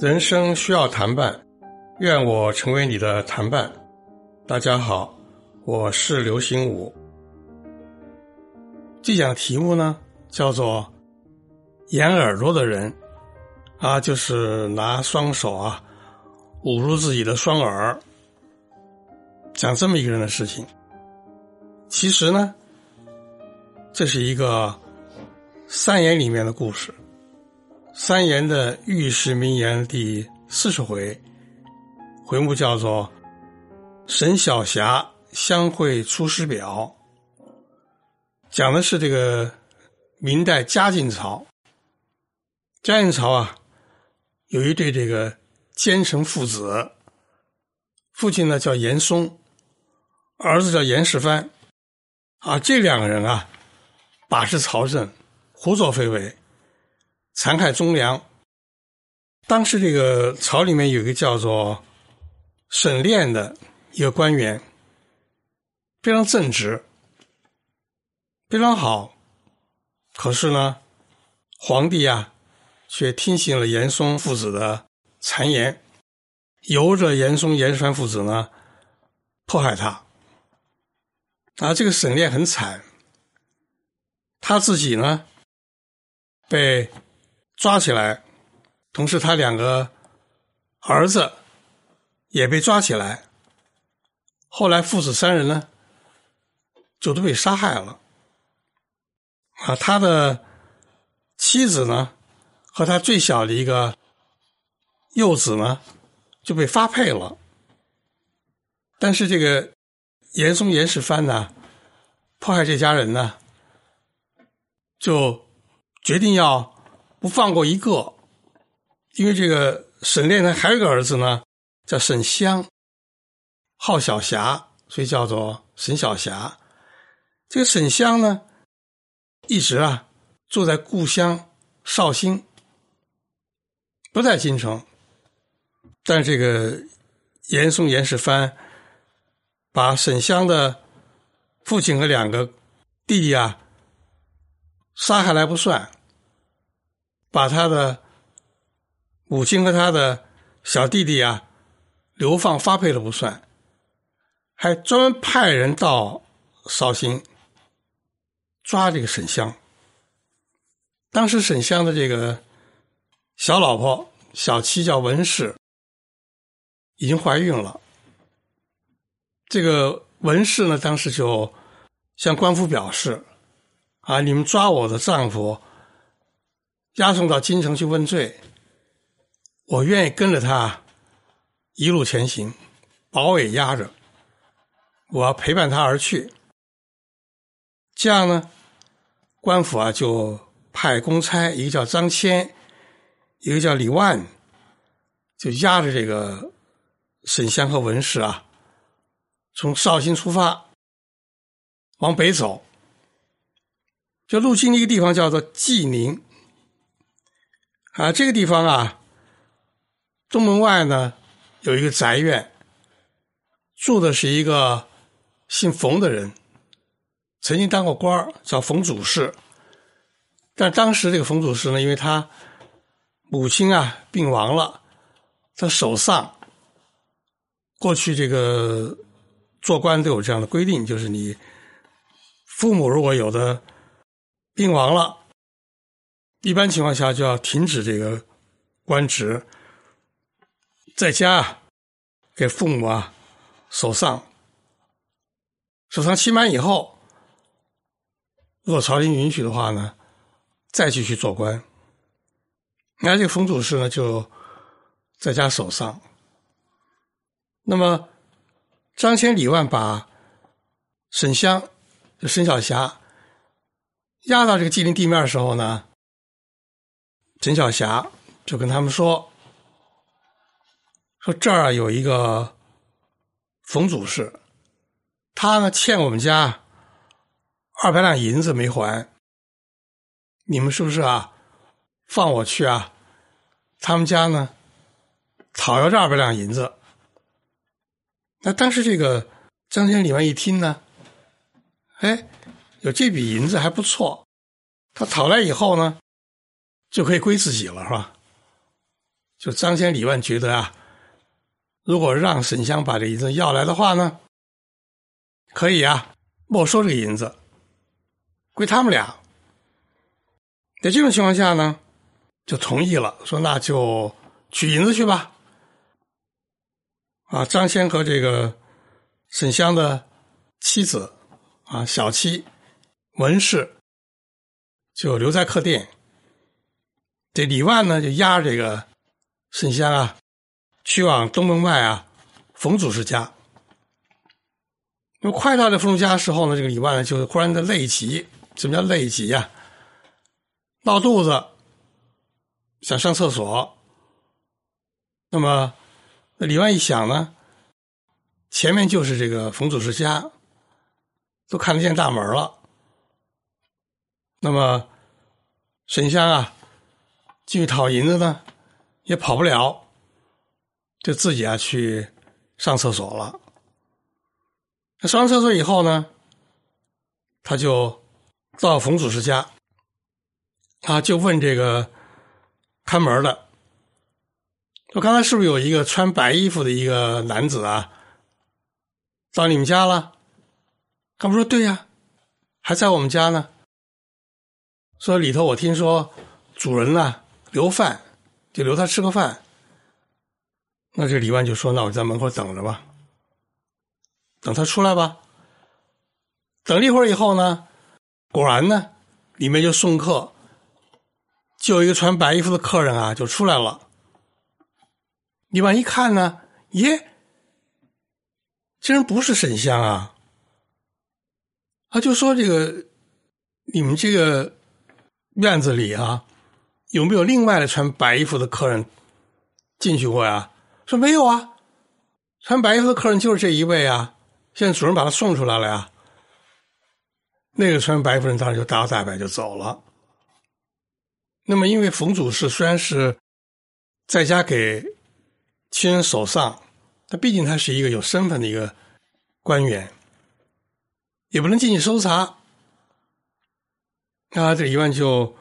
人生需要谈伴，愿我成为你的谈伴。大家好，我是刘心武。这讲题目呢，叫做“掩耳朵的人”，啊，就是拿双手啊捂住自己的双耳，讲这么一个人的事情。其实呢，这是一个三言里面的故事。三言的御史名言第四十回，回目叫做《沈小霞相会出师表》，讲的是这个明代嘉靖朝。嘉靖朝啊，有一对这个奸臣父子，父亲呢叫严嵩，儿子叫严世蕃，啊，这两个人啊，把持朝政，胡作非为。残害忠良。当时这个朝里面有一个叫做沈炼的一个官员，非常正直，非常好。可是呢，皇帝啊，却听信了严嵩父子的谗言，由着严嵩、严栓父子呢，迫害他。啊，这个沈炼很惨，他自己呢，被。抓起来，同时他两个儿子也被抓起来。后来父子三人呢，就都被杀害了。啊，他的妻子呢，和他最小的一个幼子呢，就被发配了。但是这个严嵩、严世蕃呢，迫害这家人呢，就决定要。不放过一个，因为这个沈炼呢，还有个儿子呢，叫沈香，号小霞，所以叫做沈小霞。这个沈香呢，一直啊住在故乡绍兴，不在京城。但这个严嵩、严世蕃把沈香的父亲和两个弟弟啊杀下来不算。把他的母亲和他的小弟弟啊流放发配了不算，还专门派人到绍兴抓这个沈香。当时沈香的这个小老婆、小妻叫文氏，已经怀孕了。这个文氏呢，当时就向官府表示：“啊，你们抓我的丈夫。”押送到京城去问罪，我愿意跟着他一路前行，把我也押着，我要陪伴他而去。这样呢，官府啊就派公差，一个叫张骞，一个叫李万，就押着这个沈香和文氏啊，从绍兴出发，往北走，就路经一个地方叫做济宁。啊，这个地方啊，东门外呢有一个宅院，住的是一个姓冯的人，曾经当过官叫冯祖师。但当时这个冯祖师呢，因为他母亲啊病亡了，他守丧。过去这个做官都有这样的规定，就是你父母如果有的病亡了。一般情况下就要停止这个官职，在家给父母啊守丧，守丧期满以后，如果朝廷允许的话呢，再继续做官。那这个冯祖师呢就在家守丧。那么张骞、李万把沈香就沈小霞压到这个吉林地面的时候呢。陈小霞就跟他们说：“说这儿有一个冯祖士，他呢欠我们家二百两银子没还，你们是不是啊？放我去啊？他们家呢讨要这二百两银子。那当时这个张千里面一听呢，哎，有这笔银子还不错，他讨来以后呢，就可以归自己了，是吧？就张先李万觉得啊，如果让沈香把这银子要来的话呢，可以啊，没收这个银子，归他们俩。在这种情况下呢，就同意了，说那就取银子去吧。啊，张先和这个沈香的妻子啊，小妻文氏就留在客店。这李万呢，就押这个沈香啊，去往东门外啊，冯祖师家。那么快到这冯祖家的时候呢，这个李万呢，就忽然的累极。什么叫累极呀？闹肚子，想上厕所。那么，那李万一想呢，前面就是这个冯祖师家，都看得见大门了。那么，沈香啊，进去讨银子呢，也跑不了，就自己啊去上厕所了。那上完厕所以后呢，他就到冯祖师家。啊，就问这个看门的，说刚才是不是有一个穿白衣服的一个男子啊，到你们家了？他们说对呀，还在我们家呢。说里头我听说主人呢留饭，就留他吃个饭。那这李万就说：“那我在门口等着吧，等他出来吧。”等了一会儿以后呢，果然呢，里面就送客。就有一个穿白衣服的客人啊，就出来了。李万一看呢，耶，这人不是沈香啊！他就说：“这个你们这个院子里啊，有没有另外的穿白衣服的客人进去过呀？”说：“没有啊，穿白衣服的客人就是这一位啊。现在主人把他送出来了呀。”那个穿白衣服人当然就大摇大摆就走了。那么，因为冯祖师虽然是在家给亲人守丧，但毕竟他是一个有身份的一个官员，也不能进去搜查。那这一万就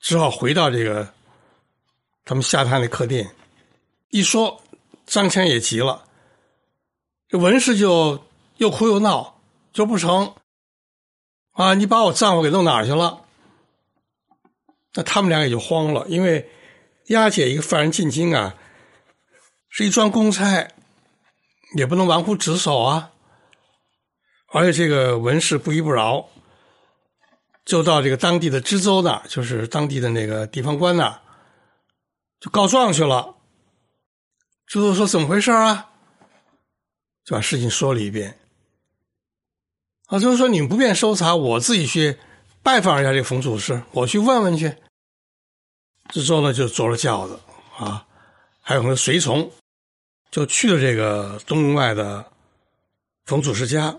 只好回到这个他们下榻的客店。一说，张骞也急了，这文氏就又哭又闹，说不成啊！你把我丈夫给弄哪儿去了？那他们俩也就慌了，因为押解一个犯人进京啊，是一桩公差，也不能玩忽职守啊。而且这个文氏不依不饶，就到这个当地的知州那儿，就是当地的那个地方官那儿，就告状去了。知州说：“怎么回事啊？”就把事情说了一遍。啊，就是说你们不便搜查，我自己去拜访一下这个冯祖师，我去问问去。知州呢，就坐了轿子啊，还有很多随从，就去了这个东门外的冯祖师家。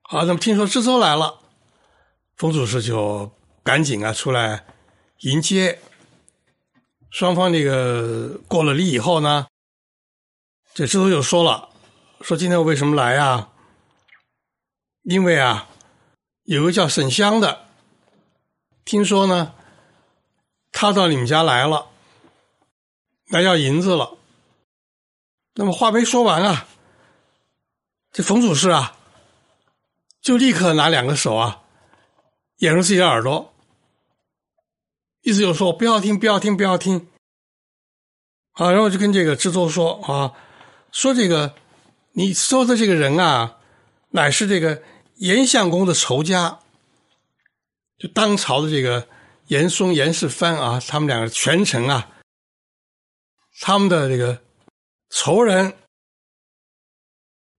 好，那么听说知州来了，冯祖师就赶紧啊出来迎接。双方那个过了礼以后呢，这知州就说了：“说今天我为什么来呀？因为啊，有个叫沈香的，听说呢。”他到你们家来了，来要银子了。那么话没说完啊，这冯祖师啊，就立刻拿两个手啊掩住自己的耳朵，意思就是说不要听，不要听，不要听。啊，然后就跟这个知州说啊，说这个你说的这个人啊，乃是这个严相公的仇家，就当朝的这个。严嵩、严世蕃啊，他们两个权臣啊，他们的这个仇人、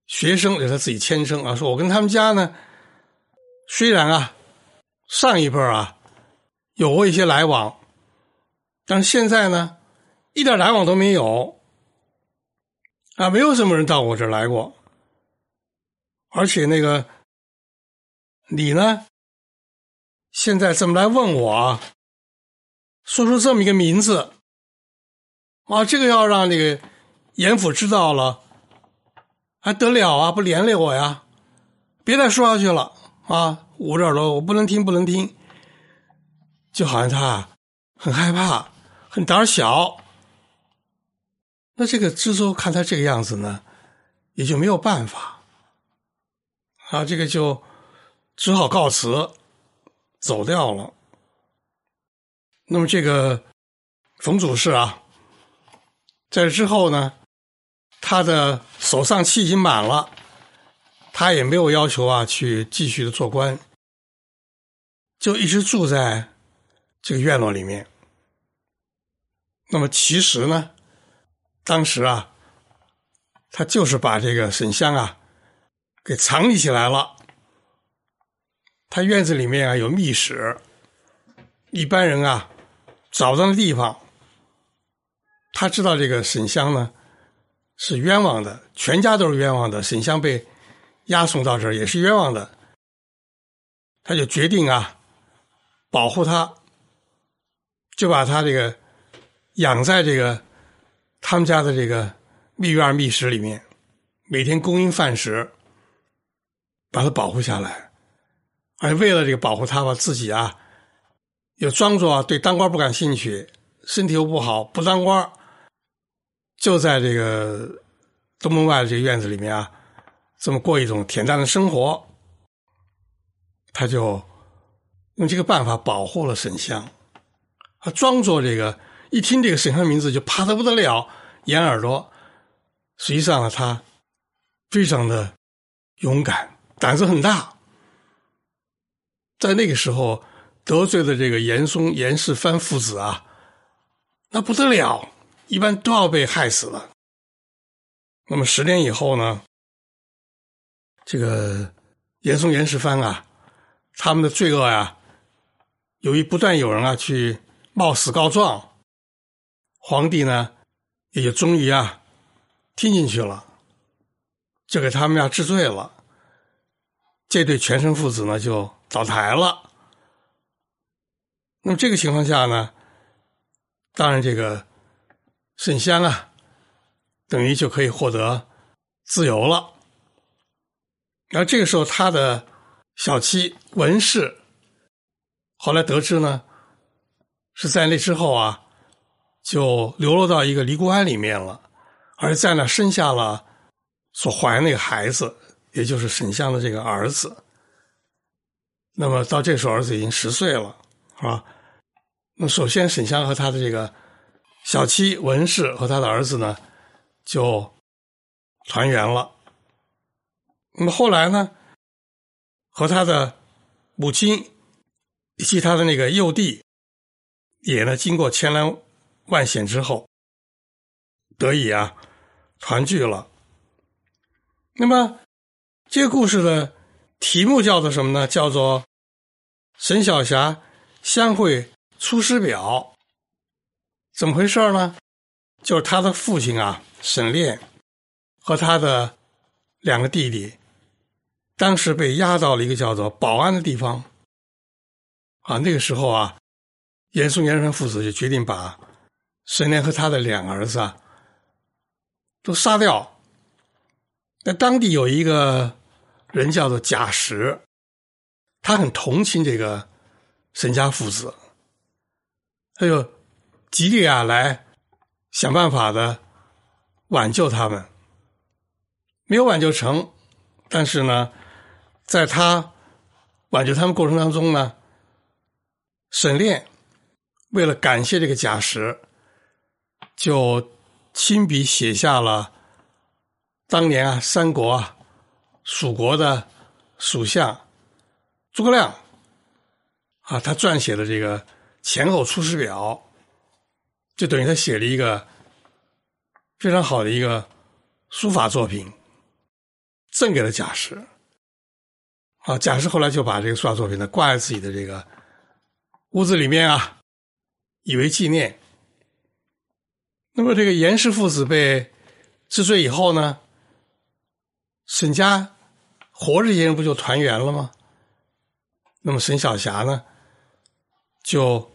学生也是他自己亲生啊。说我跟他们家呢，虽然啊，上一辈啊有过一些来往，但是现在呢，一点来往都没有啊，没有什么人到我这儿来过，而且那个你呢？现在这么来问我，啊说出这么一个名字，啊，这个要让那个严府知道了，还得了啊？不连累我呀？别再说下去了啊，捂着耳朵，我不能听，不能听，就好像他很害怕，很胆小。那这个知州看他这个样子呢，也就没有办法，啊，这个就只好告辞，走掉了。那么这个冯祖氏啊，在之后呢，他的手上气已经满了，他也没有要求啊去继续的做官，就一直住在这个院落里面。那么其实呢？当时啊，他就是把这个沈香啊给藏匿起来了。他院子里面啊有密室，一般人啊找不到的地方。他知道这个沈香呢是冤枉的，全家都是冤枉的。沈香被押送到这儿也是冤枉的，他就决定啊保护他，就把他这个养在这个。他们家的这个密院密室里面，每天供应饭食，把他保护下来，而为了这个保护他吧，自己啊，又装作对当官不感兴趣，身体又不好，不当官，就在这个东门外的这个院子里面啊，这么过一种恬淡的生活。他就用这个办法保护了沈香，他装作这个。一听这个沈香名字就怕的不得了，掩耳朵。实际上呢，他非常的勇敢，胆子很大。在那个时候得罪的这个严嵩、严世蕃父子啊，那不得了，一般都要被害死了。那么十年以后呢，这个严嵩、严世蕃啊，他们的罪恶啊，由于不断有人啊去冒死告状。皇帝呢，也就终于啊听进去了，就给他们家治罪了。这对全生父子呢就倒台了。那么这个情况下呢，当然这个沈香啊，等于就可以获得自由了。然后这个时候，他的小妻文氏后来得知呢，是在那之后啊。就流落到一个尼姑庵里面了，而在那生下了所怀那个孩子，也就是沈香的这个儿子。那么到这时候，儿子已经十岁了，是吧？那首先，沈香和他的这个小妻文氏和他的儿子呢，就团圆了。那么后来呢，和他的母亲以及他的那个幼弟，也呢，经过千难。万险之后，得以啊团聚了。那么这个故事的题目叫做什么呢？叫做《沈小霞相会出师表》。怎么回事呢？就是他的父亲啊沈炼和他的两个弟弟，当时被押到了一个叫做保安的地方。啊，那个时候啊，严嵩、严顺父子就决定把。沈炼和他的两个儿子啊，都杀掉。那当地有一个人叫做贾石，他很同情这个沈家父子，他就极力啊来想办法的挽救他们，没有挽救成。但是呢，在他挽救他们过程当中呢，沈炼为了感谢这个贾石。就亲笔写下了当年啊，三国啊，蜀国的属相诸葛亮啊，他撰写的这个前后出师表，就等于他写了一个非常好的一个书法作品，赠给了贾石。啊，贾氏后来就把这个书法作品呢挂在自己的这个屋子里面啊，以为纪念。那么，这个严氏父子被治罪以后呢，沈家活着这些人不就团圆了吗？那么，沈小霞呢，就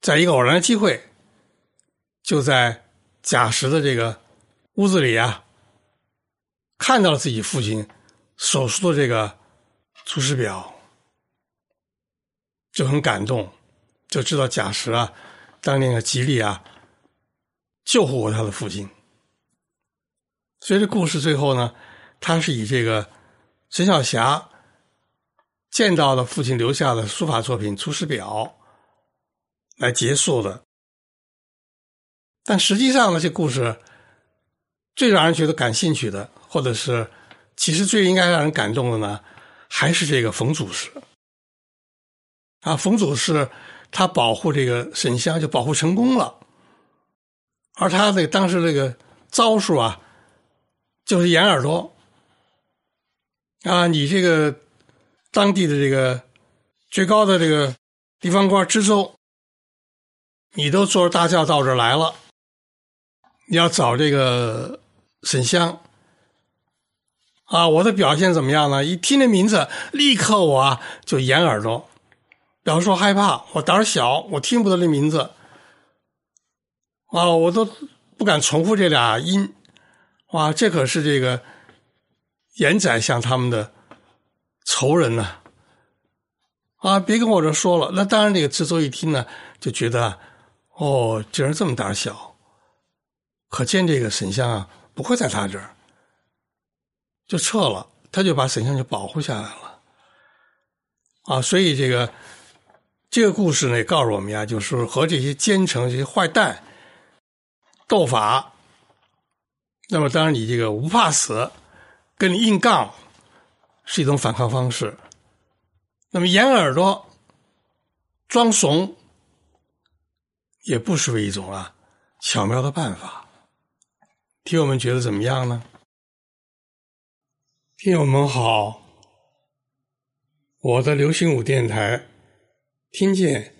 在一个偶然的机会，就在贾石的这个屋子里啊，看到了自己父亲手书的这个出师表。就很感动，就知道贾石啊，当年的吉利啊，救护过他的父亲。所以这故事最后呢，他是以这个沈小霞见到了父亲留下的书法作品《出师表》来结束的。但实际上呢，这故事最让人觉得感兴趣的，或者是其实最应该让人感动的呢，还是这个冯祖师。啊，冯祖师他保护这个沈香就保护成功了，而他这个当时这个招数啊，就是掩耳朵。啊，你这个当地的这个最高的这个地方官知州，你都坐着大轿到这儿来了，你要找这个沈香啊，我的表现怎么样呢？一听这名字，立刻我就掩耳朵。表示说害怕，我胆儿小，我听不得这名字，啊，我都不敢重复这俩音，哇，这可是这个严宰相他们的仇人呢，啊，别跟我这说了。那当然，这个知州一听呢，就觉得，哦，竟然这么胆小，可见这个沈相啊不会在他这儿，就撤了，他就把沈相就保护下来了，啊，所以这个。这个故事呢，告诉我们呀，就是和这些奸臣、这些坏蛋斗法。那么，当然你这个不怕死，跟你硬杠是一种反抗方式。那么，掩耳朵、装怂，也不失为一种啊巧妙的办法。听友们觉得怎么样呢？听友们好，我的流行舞电台。听见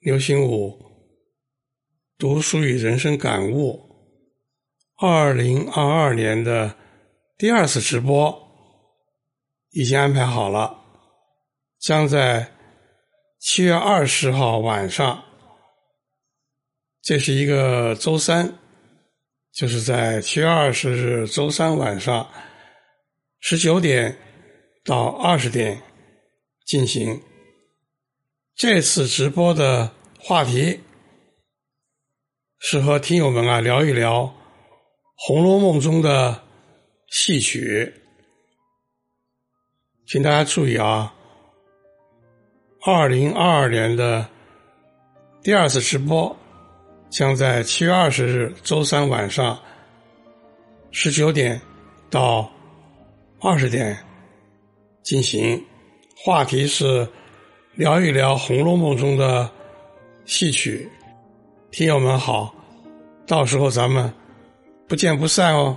流行舞读书与人生感悟，二零二二年的第二次直播已经安排好了，将在七月二十号晚上，这是一个周三，就是在七月二十日周三晚上十九点到二十点进行。这次直播的话题是和听友们啊聊一聊《红楼梦》中的戏曲，请大家注意啊，二零二二年的第二次直播将在七月二十日周三晚上十九点到二十点进行，话题是。聊一聊《红楼梦》中的戏曲，听友们好，到时候咱们不见不散哦。